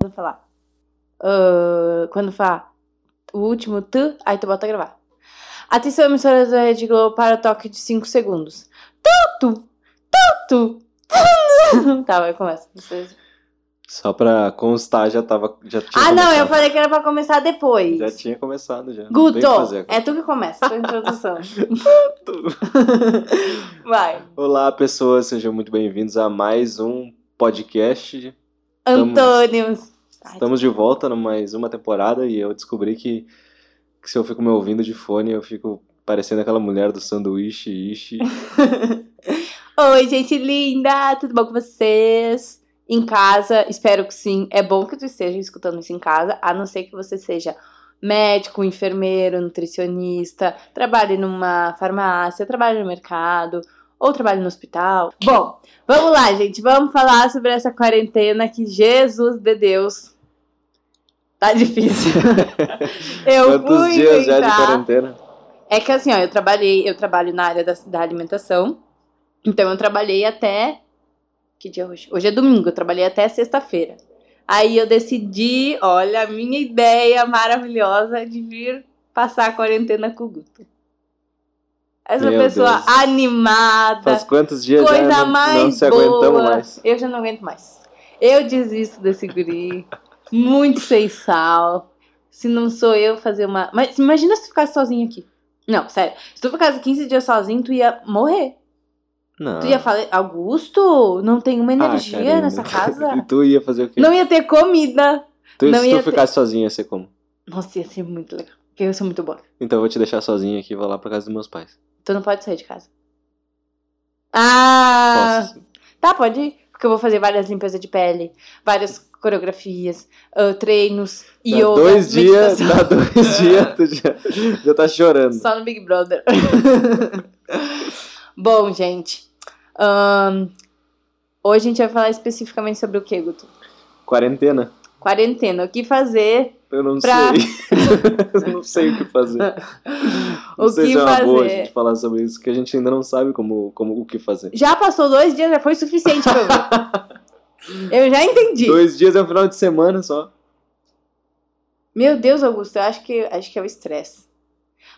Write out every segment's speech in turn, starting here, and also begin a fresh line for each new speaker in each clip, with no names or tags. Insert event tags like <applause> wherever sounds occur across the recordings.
Quando falar. ah, quando falar o último t, aí tu bota gravar. Atenção, emissoras da Rede Globo para o toque de 5 segundos. Tutu! Tutu! <laughs> tá, vai, começa.
Só pra constar, já tava. Já tinha
Ah, não, eu
começado.
falei que era pra começar depois.
Já tinha começado já.
Guto, é tu que começa, tua introdução. <laughs> Vai.
Olá, pessoas, sejam muito bem-vindos a mais um podcast. Estamos-
Antônio.
Estamos de volta numa mais uma temporada e eu descobri que, que se eu fico me ouvindo de fone, eu fico parecendo aquela mulher do sanduíche, ishi. <laughs>
Oi, gente linda, tudo bom com vocês? Em casa, espero que sim. É bom que tu esteja escutando isso em casa, a não ser que você seja médico, enfermeiro, nutricionista, trabalhe numa farmácia, trabalhe no mercado ou trabalhe no hospital. Bom, vamos lá, gente, vamos falar sobre essa quarentena que Jesus de Deus tá difícil. <laughs> Eu
Quantos
fui
dias já de
inventar-
quarentena?
é que assim, ó, eu trabalhei, eu trabalho na área da, da alimentação. Então eu trabalhei até. Que dia hoje? Hoje é domingo, eu trabalhei até sexta-feira. Aí eu decidi, olha, a minha ideia maravilhosa de vir passar a quarentena com o Guto. Essa
Meu
pessoa
Deus.
animada,
Faz quantos dias
coisa
já não,
mais
não se
boa.
aguentamos mais?
Eu já não aguento mais. Eu desisto desse guri. muito sem sal. Se não sou eu fazer uma. Mas imagina se tu ficasse sozinho aqui. Não, sério. Se tu ficasse 15 dias sozinho, tu ia morrer.
Não.
Tu ia falar, Augusto, não tem uma
Ah,
energia
Karina.
nessa casa. <laughs>
E tu ia fazer o quê?
Não ia ter comida.
tu,
não
se
ia
tu
ter-
ficasse sozinho, ia ser como?
Nossa, ia ser muito legal. Porque eu sou muito boa.
Então eu vou te deixar sozinho aqui e vou lá pra casa dos meus pais.
Tu não pode sair de casa. Ah!
Posso?
Tá, pode ir. Porque eu vou fazer várias limpezas de pele, várias coreografias, ah, treinos,
Dá
yoga,
dois dias, dá dois <laughs> dias, tu já, já tá chorando.
Só no Big Brother. <laughs> Bom, gente. ahn, hoje a gente vai falar especificamente sobre o que, Guto?
Quarentena.
Quarentena. O que fazer?
Eu não
Pra-
sei. <laughs> eu não sei o que fazer. Não
O
sei
que
se é uma boa a
fazer?
gente falar sobre isso, que a gente ainda não sabe como, como o que fazer.
Já passou dois dias, já foi suficiente pra mim. <laughs> Eu já entendi.
Dois dias é um final de semana só.
Meu Deus, Augusto, eu acho que, acho que é o estresse.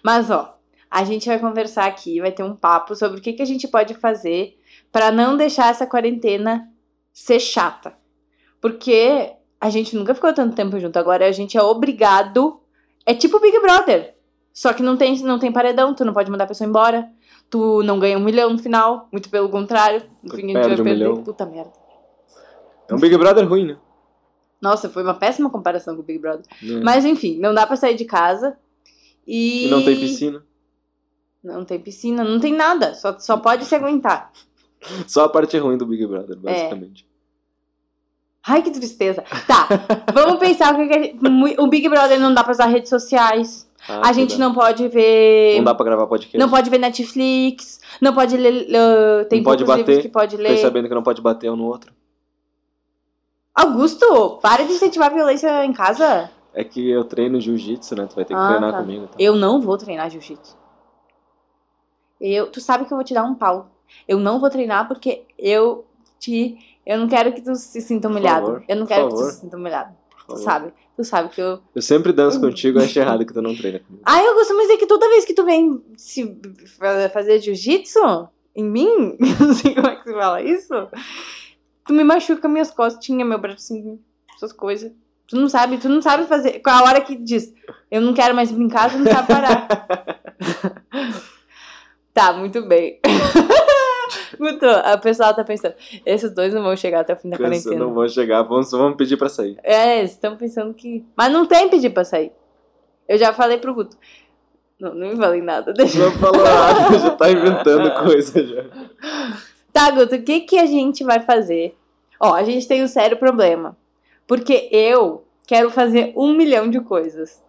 Mas, ó, a gente vai conversar aqui, vai ter um papo sobre o que, que a gente pode fazer pra não deixar essa quarentena ser chata. Porque a gente nunca ficou tanto tempo junto, agora a gente é obrigado. É tipo Big Brother. Só que não tem, não tem paredão, tu não pode mandar a pessoa embora. Tu não ganha um milhão no final, muito pelo contrário. No
Tu
fim a gente vai
um
perder.
milhão.
Puta merda.
É um Big Brother ruim, né?
Nossa, foi uma péssima comparação com o Big Brother.
É.
Mas enfim, não dá pra sair de casa. E,
E não tem piscina.
Não tem piscina, não tem nada. Só, só pode se aguentar. <laughs>
Só a parte ruim do Big
É.
Brother, basicamente.
Ai, que tristeza. Tá, vamos pensar o que, gente, O Big Brother não dá pra usar redes sociais.
Ah,
a gente
dá.
não pode ver.
Não dá pra gravar podcast.
não pode ver Netflix. Não pode ler. uh, tem
Não pode bater.
que pode
Fiquei
ler.
sabendo que não pode bater um no outro.
Augusto, para de incentivar a violência em casa.
É que eu treino jiu-jitsu, né? Tu vai ter que
Ah,
treinar
tá.
comigo. Então.
Eu não vou treinar jiu-jitsu. Eu, tu sabe que eu vou te dar um pau. Eu não vou treinar porque eu te. Eu não quero que tu se sinta humilhado.
favor,
eu não quero que tu
favor.
se sinta humilhado. Tu
favor.
sabe. Tu sabe que eu.
Eu sempre danço contigo, eu acho errado que tu não treina comigo.
Ai, Augusto, mas é que toda vez que tu vem se fa- fazer jiu-jitsu em mim, <laughs> eu não sei como é que se fala isso, tu me machuca minhas costinhas, meu bracinho, essas coisas. Tu não sabe, tu não sabe fazer. Com a hora que diz, eu não quero mais brincar, tu não sabe parar. <laughs> tá, muito bem. <laughs> Guto, a pessoa tá pensando, esses dois não vão chegar até o fim da
Cansa,
quarentena.
não vou chegar, vamos, vamos pedir pra sair.
É, eles estão pensando que. Mas não tem pedir pra sair. Eu já falei pro Guto. Não, não me falei nada. <laughs> Deixa
Não falou nada, já tá inventando coisa já.
Tá, Guto, o que, que a gente vai fazer? Ó, a gente tem um sério problema. Porque eu quero fazer um milhão de coisas.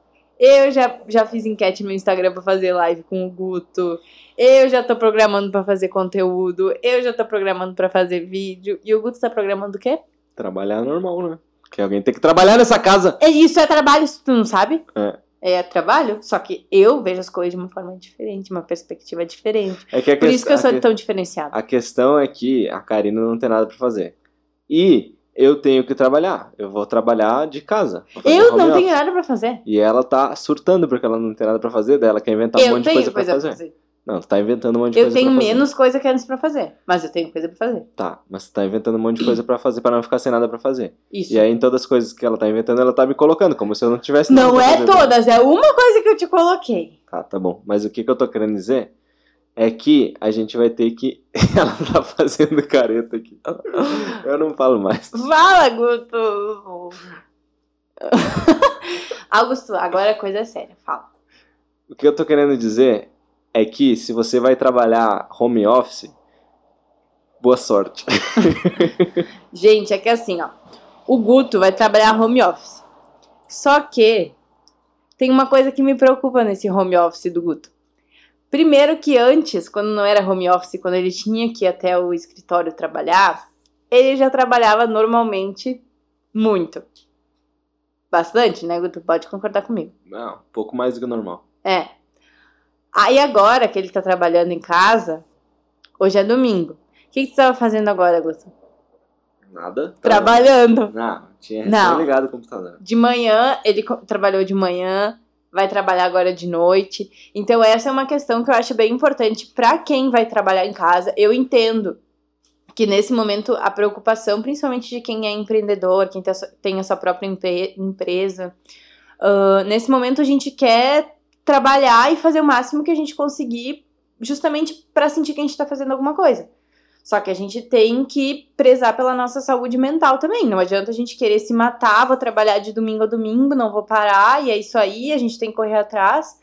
Eu já, já fiz enquete no Instagram pra fazer live com o Guto. Eu já tô programando pra fazer conteúdo. Eu já tô programando pra fazer vídeo. E o Guto tá programando o quê?
Trabalhar normal, né? Porque alguém tem que trabalhar nessa casa.
É, Isso é trabalho, tu não sabe?
É.
É trabalho, só que eu vejo as coisas de uma forma diferente, uma perspectiva diferente.
É que
Por isso que eu sou
que-
tão diferenciada.
A questão é que a Karina não tem nada pra fazer. E eu tenho que trabalhar. Eu vou trabalhar de casa.
Eu não tenho nada pra fazer.
E ela tá surtando porque ela não tem nada pra fazer, daí ela quer inventar um
eu
monte de
tenho
coisa,
coisa
pra
pra
fazer.
fazer.
Não, tu tá inventando um monte de
Eu
coisa
tenho
pra fazer.
menos coisa que antes pra fazer. Mas eu tenho coisa pra fazer.
Tá, mas tu tá inventando um monte de coisa pra fazer pra não ficar sem nada pra fazer.
Isso.
E aí, em todas as coisas que ela tá inventando, ela tá me colocando, como se eu não tivesse nada
Não é todas, é uma coisa que eu te coloquei.
Tá, tá bom. Mas o que, que eu tô querendo dizer é que a gente vai ter que. <laughs> ela tá fazendo careta aqui. Eu não falo mais.
Fala, Guto! <laughs> Augusto, agora a coisa é séria, fala.
O que eu tô querendo dizer é que se você vai trabalhar home office, boa sorte. <laughs>
Gente, é que assim, ó. O Guto vai trabalhar home office. Só que tem uma coisa que me preocupa nesse home office do Guto. Primeiro que antes, quando não era home office, quando ele tinha que ir até o escritório trabalhar, ele já trabalhava normalmente muito. Bastante, né, Guto? Pode concordar comigo.
Não, um pouco mais do que o normal.
É. Aí agora que ele tá trabalhando em casa, hoje é domingo. O que, que tu tava fazendo agora, Guto?
Nada?
Trabalhando.
Não, tinha
Não.
ligado o computador.
De manhã, ele trabalhou de manhã, vai trabalhar agora de noite. Então, essa é uma questão que eu acho bem importante para quem vai trabalhar em casa. Eu entendo que nesse momento a preocupação, principalmente de quem é empreendedor, quem tem a sua- tem a sua própria empre- empresa, ah, nesse momento a gente quer trabalhar e fazer o máximo que a gente conseguir, justamente para sentir que a gente está fazendo alguma coisa. Só que a gente tem que prezar pela nossa saúde mental também. Não adianta a gente querer se matar, vou trabalhar de domingo a domingo, não vou parar, e é isso aí, a gente tem que correr atrás.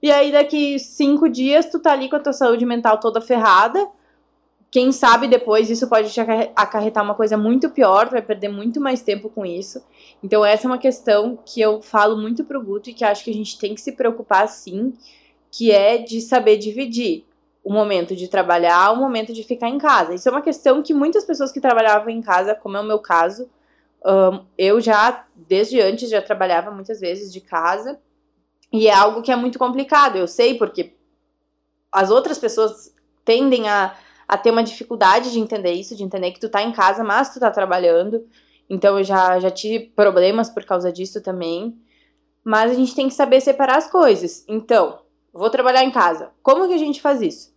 E aí, daqui cinco dias, tu tá ali com a tua saúde mental toda ferrada. Quem sabe depois isso pode te acarre- acarretar uma coisa muito pior, tu vai perder muito mais tempo com isso. Então, essa é uma questão que eu falo muito pro Guto e que acho que a gente tem que se preocupar sim, que é de saber dividir o momento de trabalhar, o momento de ficar em casa. Isso é uma questão que muitas pessoas que trabalhavam em casa, como é o meu caso, ahn, eu já, desde antes, já trabalhava muitas vezes de casa. E é algo que é muito complicado, eu sei, porque as outras pessoas tendem a, a ter uma dificuldade de entender isso, de entender que tu tá em casa, mas tu tá trabalhando. Então eu já, já tive problemas por causa disso também. Mas a gente tem que saber separar as coisas. Então, vou trabalhar em casa. Como que a gente faz isso?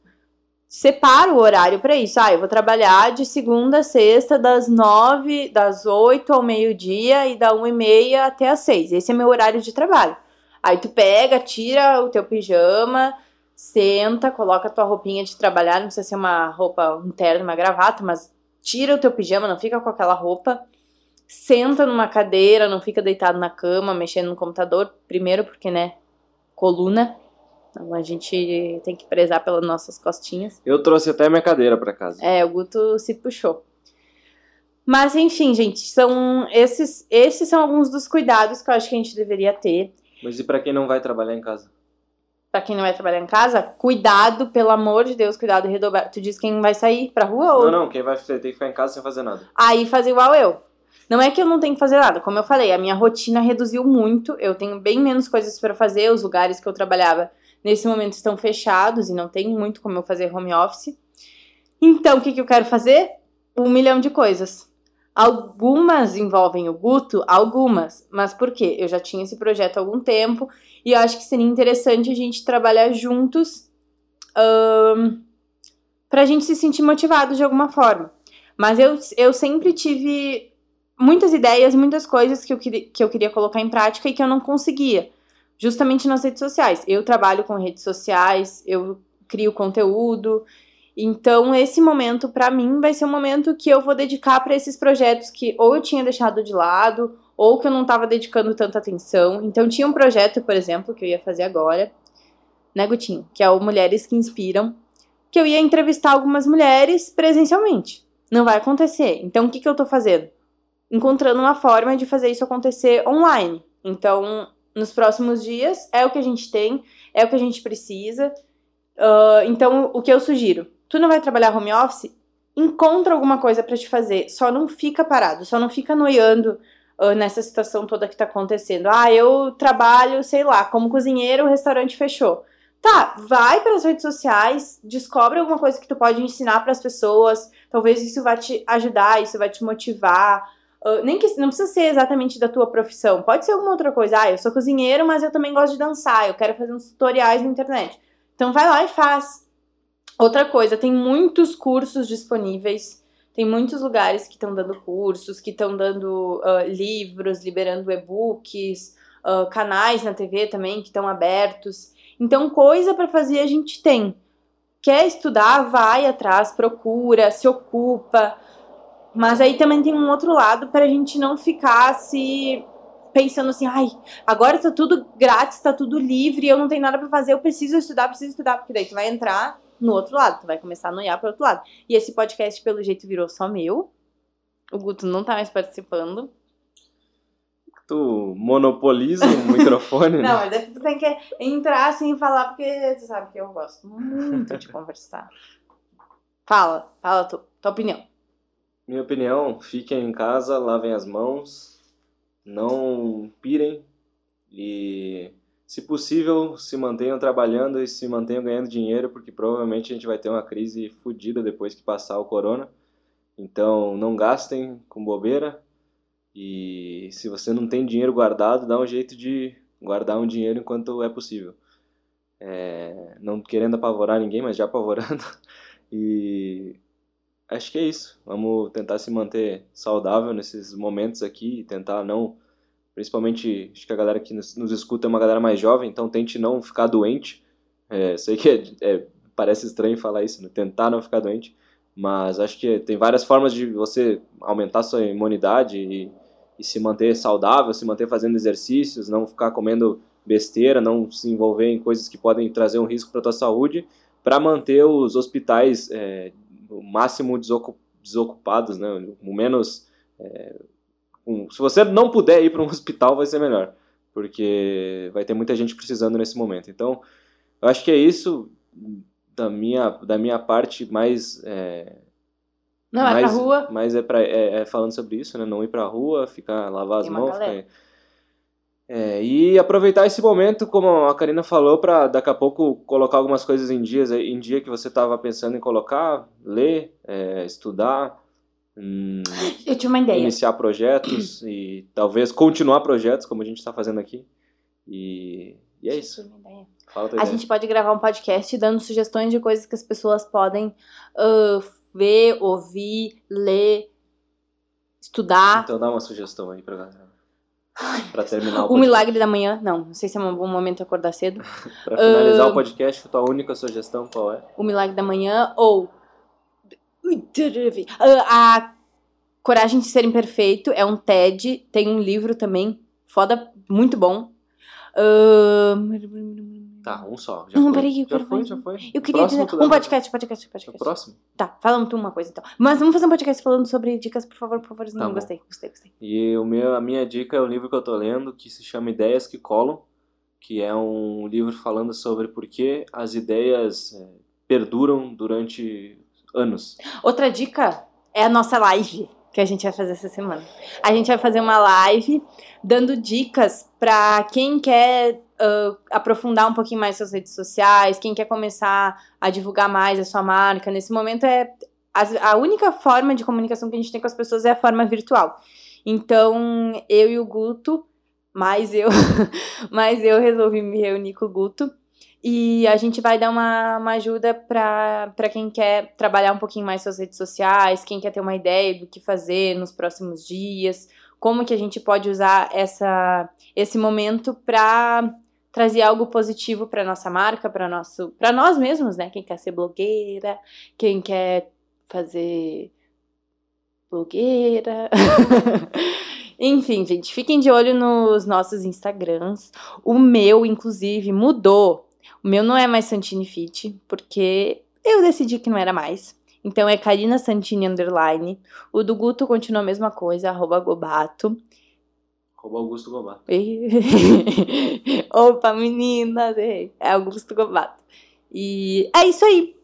Separa o horário para isso. Ah, eu vou trabalhar de segunda a sexta, das nove, das oito ao meio-dia e da uma e meia até as seis. Esse é meu horário de trabalho. Aí tu pega, tira o teu pijama, senta, coloca a tua roupinha de trabalhar, não precisa ser uma roupa, um terno, uma gravata, mas tira o teu pijama, não fica com aquela roupa. Senta numa cadeira, não fica deitado na cama, mexendo no computador. Primeiro porque, né, coluna. Então a gente tem que prezar pelas nossas costinhas.
Eu trouxe até minha cadeira pra casa.
É, o Guto se puxou. Mas enfim, gente, são esses, esses são alguns dos cuidados que eu acho que a gente deveria ter.
Mas e pra quem não vai trabalhar em casa?
Pra quem não vai trabalhar em casa, cuidado, pelo amor de Deus, cuidado redobrado. Tu diz quem vai sair pra rua ou
Não, não, quem vai ter que ficar em casa sem fazer nada.
aí fazer igual eu. Não é que eu não tenho que fazer nada, como eu falei, a minha rotina reduziu muito, eu tenho bem menos coisas pra fazer, os lugares que eu trabalhava nesse momento estão fechados e não tem muito como eu fazer home office. Então, o que, que eu quero fazer? Um milhão de coisas. Algumas envolvem o Guto, algumas. Mas por quê? Eu já tinha esse projeto há algum tempo e eu acho que seria interessante a gente trabalhar juntos ahn, pra gente se sentir motivado de alguma forma. Mas eu, eu sempre tive muitas ideias, muitas coisas que eu, queria, que eu queria colocar em prática e que eu não conseguia. Justamente nas redes sociais. Eu trabalho com redes sociais, eu crio conteúdo. Então, esse momento, pra mim, vai ser um momento que eu vou dedicar pra esses projetos que ou eu tinha deixado de lado, ou que eu não estava dedicando tanta atenção. Então, tinha um projeto, por exemplo, que eu ia fazer agora, né, Gutinho? Que é o Mulheres que Inspiram, que eu ia entrevistar algumas mulheres presencialmente. Não vai acontecer. Então, o que, que eu tô fazendo? Encontrando uma forma de fazer isso acontecer online. Então, nos próximos dias, é o que a gente tem, é o que a gente precisa. Ah, então, o que eu sugiro? Tu não vai trabalhar home office? Encontra alguma coisa pra te fazer. Só não fica parado, só não fica noiando ah, nessa situação toda que tá acontecendo. Ah, eu trabalho, sei lá, como cozinheiro, o restaurante fechou. Tá, vai para as redes sociais, descobre alguma coisa que tu pode ensinar para as pessoas. Talvez isso vai te ajudar, isso vai te motivar. Uh, nem que não precisa ser exatamente da tua profissão, pode ser alguma outra coisa. Ah, eu sou cozinheiro, mas eu também gosto de dançar, eu quero fazer uns tutoriais na internet. Então vai lá e faz. Outra coisa, tem muitos cursos disponíveis, tem muitos lugares que estão dando cursos, que estão dando uh, livros, liberando e-books, uh, canais na TV também que estão abertos. Então, coisa para fazer a gente tem. Quer estudar, vai atrás, procura, se ocupa. Mas aí também tem um outro lado para a gente não ficar se pensando assim, ai, agora tá tudo grátis, tá tudo livre, eu não tenho nada para fazer, eu preciso estudar, preciso estudar, porque daí tu vai entrar no outro lado, tu vai começar a noiar pro outro lado. E esse podcast, pelo jeito, virou só meu. O Guto não tá mais participando.
Tu monopoliza o microfone, <laughs>
Não,
né?
mas é que tu tem que entrar assim e falar, porque tu sabe que eu gosto muito de conversar. Fala, fala tu, tua opinião.
Minha opinião, fiquem em casa, lavem as mãos, não pirem e, se possível, se mantenham trabalhando e se mantenham ganhando dinheiro, porque provavelmente a gente vai ter uma crise fodida depois que passar o corona. Então, não gastem com bobeira e se você não tem dinheiro guardado, dá um jeito de guardar um dinheiro enquanto é possível. É, não querendo apavorar ninguém, mas já apavorando. <laughs> E acho que é isso. Vamos tentar se manter saudável nesses momentos aqui e tentar não. Principalmente, acho que a galera que nos, nos escuta é uma galera mais jovem, então tente não ficar doente. É, sei que é- é- parece estranho falar isso, né? tentar não ficar doente, mas acho que tem várias formas de você aumentar sua imunidade e, e se manter saudável, se manter fazendo exercícios, não ficar comendo besteira, não se envolver em coisas que podem trazer um risco para tua saúde, para manter os hospitais é, o máximo desocu- desocupados, né? O menos. é, com- se você não puder ir para um <laughs> hospital, vai ser melhor, porque vai ter muita gente precisando nesse momento. Então, eu acho que é isso da minha, da minha parte mais. É,
Não, pra
mais,
rua.
Mas é, pra, é, é falando sobre isso, né? Não ir pra rua, ficar, lavar as mãos.
galera.
Ficar... É, e aproveitar esse momento, como a Karina falou, para daqui a pouco colocar algumas coisas em dias em dia que você estava pensando em colocar, ler, é, estudar, hum,
Eu tinha uma ideia.
iniciar projetos <clears throat> e talvez continuar projetos, como a gente está fazendo aqui. E, e é isso.
tinha uma ideia.
Fala a ideia.
gente pode gravar um podcast dando sugestões de coisas que as pessoas podem ah, ver, ouvir, ler, estudar.
Então dá uma sugestão aí pra galera. Pra terminar o
o
podcast.
milagre da manhã, não, não sei se é um bom momento acordar cedo. <laughs>
Pra finalizar
Ah,
o podcast, tua única sugestão qual é?
O milagre da manhã ou Ah, a Coragem de Ser Imperfeito é um TED, tem um livro também, foda, muito bom. Ah,
Tá, um só. Já
Não,
foi.
peraí,
já foi, já foi.
Eu queria
Próximo
dizer um
mais
podcast, podcast,
O
podcast.
próximo.
Tá, fala tu uma coisa então. Mas vamos fazer um podcast falando sobre dicas, por favor, por favor.
Tá
gostei, gostei, gostei.
E o meu, a minha dica é o livro que eu tô lendo, que se chama Ideias que Colam, que é um livro falando sobre por que as ideias é, perduram durante anos.
Outra dica é a nossa live que a gente vai fazer essa semana. A gente vai fazer uma live dando dicas pra quem quer ah, aprofundar um pouquinho mais suas redes sociais, quem quer começar a divulgar mais a sua marca. Nesse momento é a única forma de comunicação que a gente tem com as pessoas é a forma virtual. Então, eu e o Guto, mais eu, <laughs> mais eu resolvi me reunir com o Guto e a gente vai dar uma, uma ajuda para quem quer trabalhar um pouquinho mais suas redes sociais, quem quer ter uma ideia do que fazer nos próximos dias, como que a gente pode usar essa, esse momento para trazer algo positivo para nossa marca, para nosso, para nós mesmos, né? Quem quer ser blogueira, quem quer fazer blogueira. <laughs> Enfim, gente, fiquem de olho nos nossos Instagrams. O meu, inclusive, mudou. O meu não é mais Santini Fit, porque eu decidi que não era mais. Então é Karina Santini Underline. O do Guto continua a mesma coisa, arroba Gobato.
Rouba Augusto Gobato. <laughs>
Opa, meninas! errei. É Augusto Gobato. E é isso aí.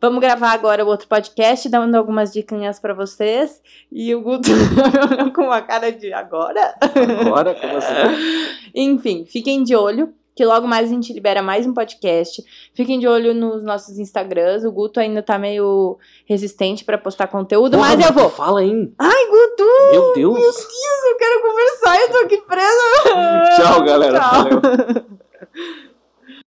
Vamos gravar agora o outro podcast, dando algumas dicas pra vocês. E o Guto <laughs> com uma cara de agora.
Agora, como assim? <laughs>
Enfim, fiquem de olho. Que logo mais a gente libera mais um podcast. Fiquem de olho nos nossos Instagrams. O Guto ainda tá meio resistente pra postar conteúdo,
Porra,
mas eu vou.
Fala aí.
Ai, Guto,
Meu Deus.
eu quero conversar, eu tô aqui presa. <laughs>
Tchau, galera.
Tchau.
Valeu. <laughs>